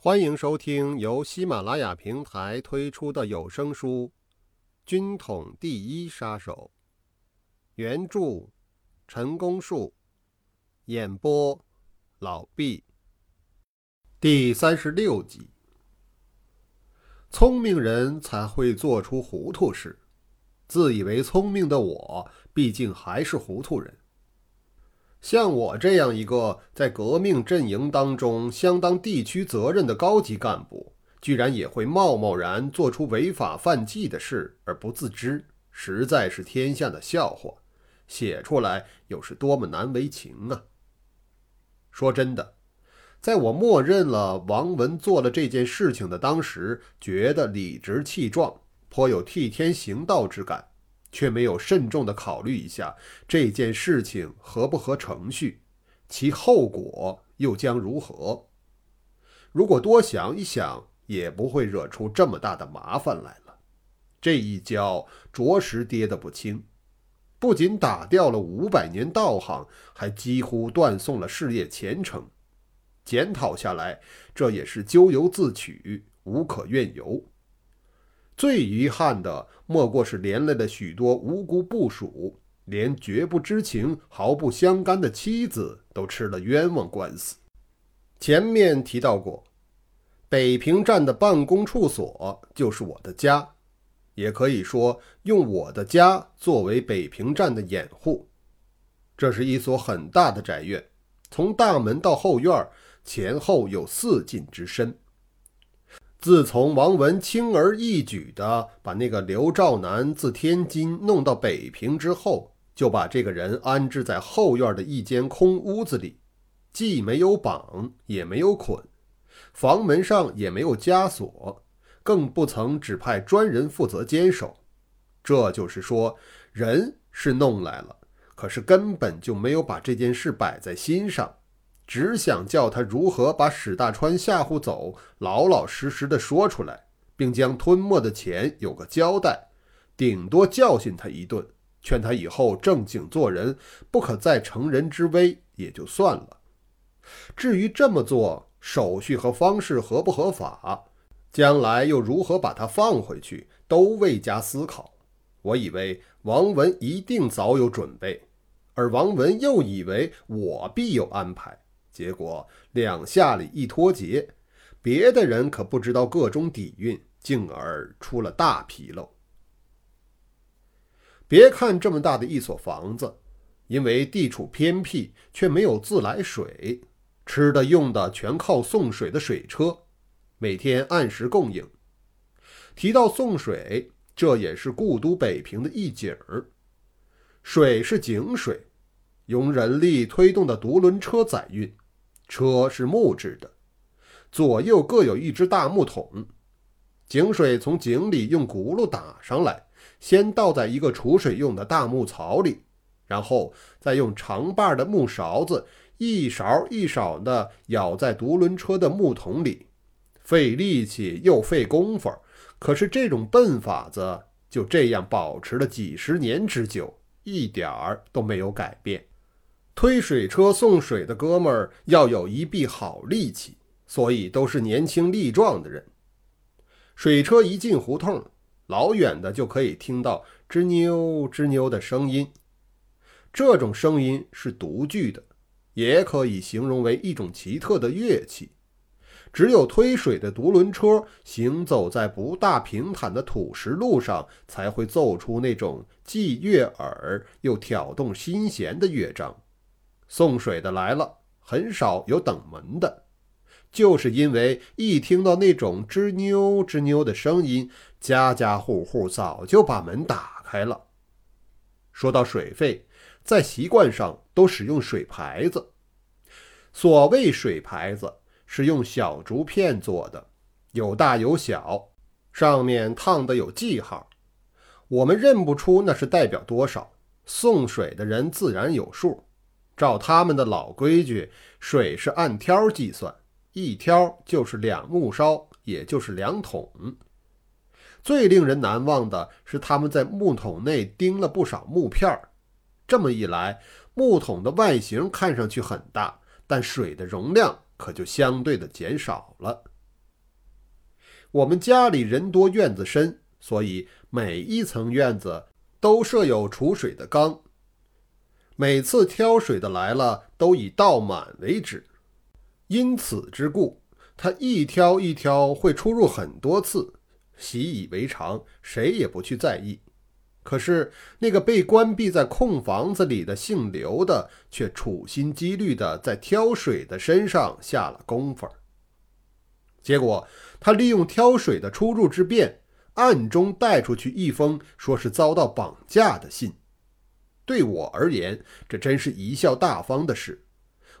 欢迎收听由喜马拉雅平台推出的有声书《军统第一杀手》，原著陈功树，演播老毕。第三十六集。聪明人才会做出糊涂事，自以为聪明的我，毕竟还是糊涂人。像我这样一个在革命阵营当中相当地区责任的高级干部，居然也会贸贸然做出违法犯纪的事而不自知，实在是天下的笑话。写出来又是多么难为情啊！说真的，在我默认了王文做了这件事情的当时，觉得理直气壮，颇有替天行道之感。却没有慎重地考虑一下这件事情合不合程序，其后果又将如何？如果多想一想，也不会惹出这么大的麻烦来了。这一跤着实跌得不轻，不仅打掉了五百年道行，还几乎断送了事业前程。检讨下来，这也是咎由自取，无可怨尤。最遗憾的，莫过是连累了许多无辜部属，连绝不知情、毫不相干的妻子都吃了冤枉官司。前面提到过，北平站的办公处所就是我的家，也可以说用我的家作为北平站的掩护。这是一所很大的宅院，从大门到后院前后有四进之深。自从王文轻而易举地把那个刘兆南自天津弄到北平之后，就把这个人安置在后院的一间空屋子里，既没有绑，也没有捆，房门上也没有枷锁，更不曾指派专人负责坚守。这就是说，人是弄来了，可是根本就没有把这件事摆在心上。只想叫他如何把史大川吓唬走，老老实实的说出来，并将吞没的钱有个交代，顶多教训他一顿，劝他以后正经做人，不可再乘人之危，也就算了。至于这么做手续和方式合不合法，将来又如何把他放回去，都未加思考。我以为王文一定早有准备，而王文又以为我必有安排。结果两下里一脱节，别的人可不知道个中底蕴，进而出了大纰漏。别看这么大的一所房子，因为地处偏僻，却没有自来水，吃的用的全靠送水的水车，每天按时供应。提到送水，这也是故都北平的一景儿。水是井水，用人力推动的独轮车载运。车是木质的，左右各有一只大木桶，井水从井里用轱辘打上来，先倒在一个储水用的大木槽里，然后再用长把的木勺子一勺一勺地舀在独轮车的木桶里，费力气又费功夫，可是这种笨法子就这样保持了几十年之久，一点儿都没有改变。推水车送水的哥们儿要有一臂好力气，所以都是年轻力壮的人。水车一进胡同，老远的就可以听到吱扭吱扭的声音。这种声音是独具的，也可以形容为一种奇特的乐器。只有推水的独轮车行走在不大平坦的土石路上，才会奏出那种既悦耳又挑动心弦的乐章。送水的来了，很少有等门的，就是因为一听到那种吱扭吱扭的声音，家家户户早就把门打开了。说到水费，在习惯上都使用水牌子。所谓水牌子，是用小竹片做的，有大有小，上面烫的有记号，我们认不出那是代表多少，送水的人自然有数。照他们的老规矩，水是按挑计算，一挑就是两木梢，也就是两桶。最令人难忘的是，他们在木桶内钉了不少木片儿。这么一来，木桶的外形看上去很大，但水的容量可就相对的减少了。我们家里人多，院子深，所以每一层院子都设有储水的缸。每次挑水的来了，都以倒满为止。因此之故，他一挑一挑会出入很多次，习以为常，谁也不去在意。可是那个被关闭在空房子里的姓刘的，却处心积虑地在挑水的身上下了功夫。结果，他利用挑水的出入之便，暗中带出去一封说是遭到绑架的信。对我而言，这真是贻笑大方的事。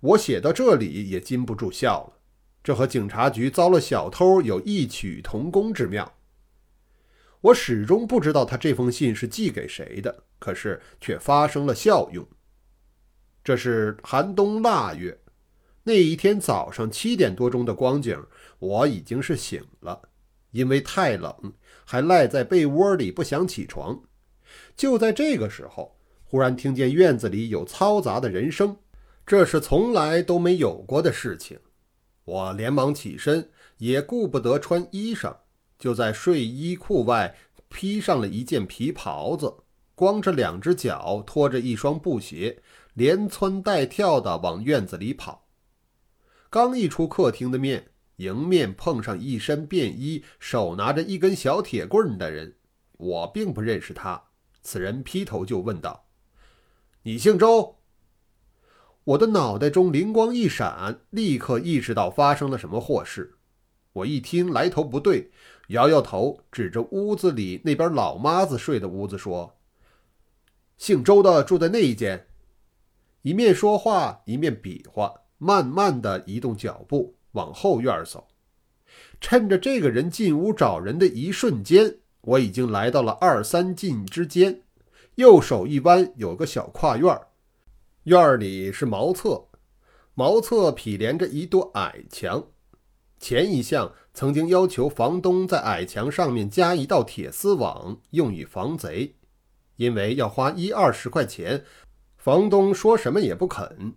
我写到这里也禁不住笑了。这和警察局遭了小偷有异曲同工之妙。我始终不知道他这封信是寄给谁的，可是却发生了效用。这是寒冬腊月，那一天早上七点多钟的光景，我已经是醒了，因为太冷，还赖在被窝里不想起床。就在这个时候，忽然听见院子里有嘈杂的人声，这是从来都没有过的事情。我连忙起身，也顾不得穿衣裳。就在睡衣裤外披上了一件皮袍子，光着两只脚，拖着一双布鞋，连蹿带跳地往院子里跑。刚一出客厅的面，迎面碰上一身便衣、手拿着一根小铁棍的人。我并不认识他。此人劈头就问道：“你姓周？”我的脑袋中灵光一闪，立刻意识到发生了什么祸事。我一听来头不对。摇摇头，指着屋子里那边老妈子睡的屋子说：“姓周的住在那一间。”一面说话，一面比划，慢慢的移动脚步往后院走。趁着这个人进屋找人的一瞬间，我已经来到了二三进之间。右手一弯，有个小跨院儿院儿里是茅厕，茅厕毗连着一堵矮墙。前一项曾经要求房东在矮墙上面加一道铁丝网，用以防贼，因为要花一二十块钱，房东说什么也不肯，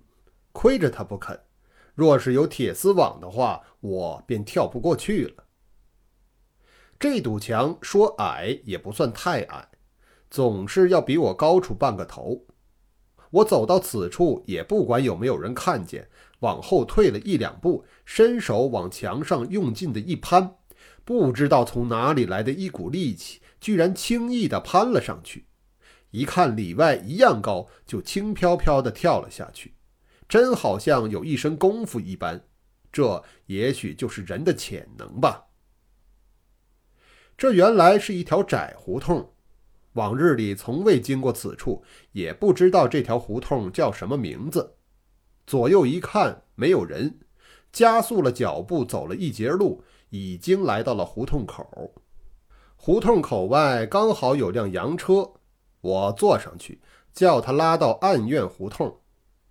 亏着他不肯。若是有铁丝网的话，我便跳不过去了。这堵墙说矮也不算太矮，总是要比我高出半个头。我走到此处，也不管有没有人看见。往后退了一两步，伸手往墙上用劲的一攀，不知道从哪里来的一股力气，居然轻易地攀了上去。一看里外一样高，就轻飘飘地跳了下去，真好像有一身功夫一般。这也许就是人的潜能吧。这原来是一条窄胡同，往日里从未经过此处，也不知道这条胡同叫什么名字。左右一看，没有人，加速了脚步，走了一截路，已经来到了胡同口。胡同口外刚好有辆洋车，我坐上去，叫他拉到暗院胡同。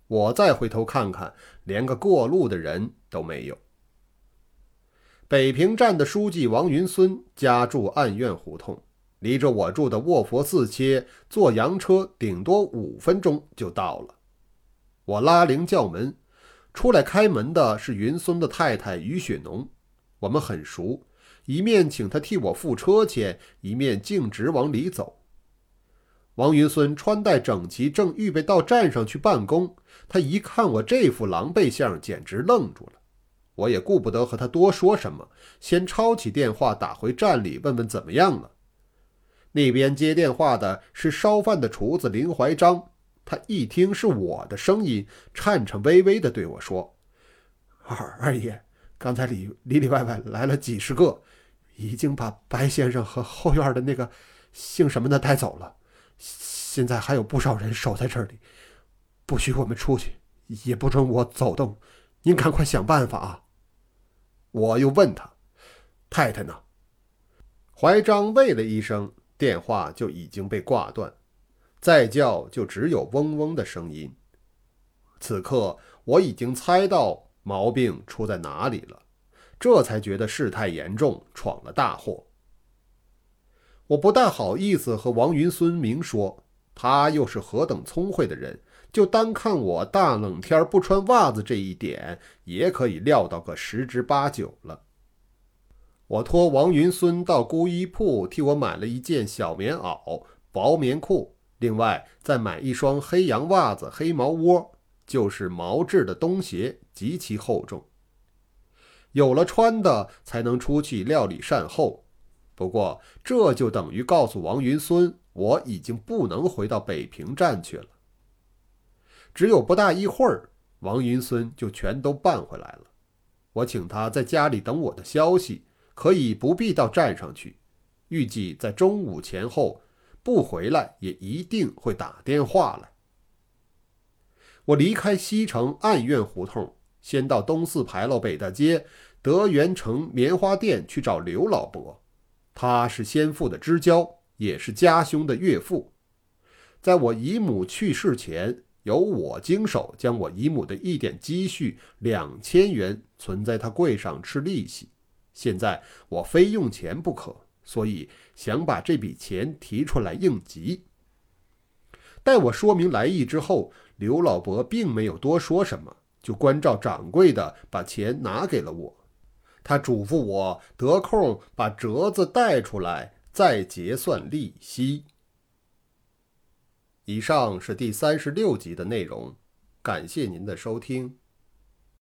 我再回头看看，连个过路的人都没有。北平站的书记王云孙家住暗院胡同，离着我住的卧佛寺街坐洋车顶多五分钟就到了。我拉铃叫门，出来开门的是云孙的太太于雪浓，我们很熟，一面请他替我付车钱，一面径直往里走。王云孙穿戴整齐，正预备到站上去办公，他一看我这副狼狈相，简直愣住了。我也顾不得和他多说什么，先抄起电话打回站里问问怎么样了。那边接电话的是烧饭的厨子林怀章。他一听是我的声音，颤颤巍巍地对我说：“二二爷，刚才里里里外外来了几十个，已经把白先生和后院的那个姓什么的带走了。现在还有不少人守在这里，不许我们出去，也不准我走动。您赶快想办法啊！”我又问他：“太太呢？”怀章喂了一声，电话就已经被挂断。再叫就只有嗡嗡的声音。此刻我已经猜到毛病出在哪里了，这才觉得事态严重，闯了大祸。我不大好意思和王云孙明说，他又是何等聪慧的人，就单看我大冷天不穿袜子这一点，也可以料到个十之八九了。我托王云孙到姑衣铺替我买了一件小棉袄、薄棉裤，另外再买一双黑羊袜子、黑毛窝，就是毛质的冬鞋，极其厚重。有了穿的，才能出去料理善后。不过，这就等于告诉王云孙，我已经不能回到北平站去了。只有不大一会儿，王云孙就全都办回来了。我请他在家里等我的消息，可以不必到站上去。预计在中午前后，不回来也一定会打电话来。我离开西城暗院胡同，先到东四牌楼北大街德源城棉花店去找刘老伯。他是先父的知交，也是家兄的岳父。在我姨母去世前，由我经手将我姨母的一点积蓄两千元存在他柜上吃利息。现在我非用钱不可，所以想把这笔钱提出来应急。待我说明来意之后，刘老伯并没有多说什么，就关照掌柜的把钱拿给了我。他嘱咐我得空把折子带出来，再结算利息。以上是第三十六集的内容，感谢您的收听。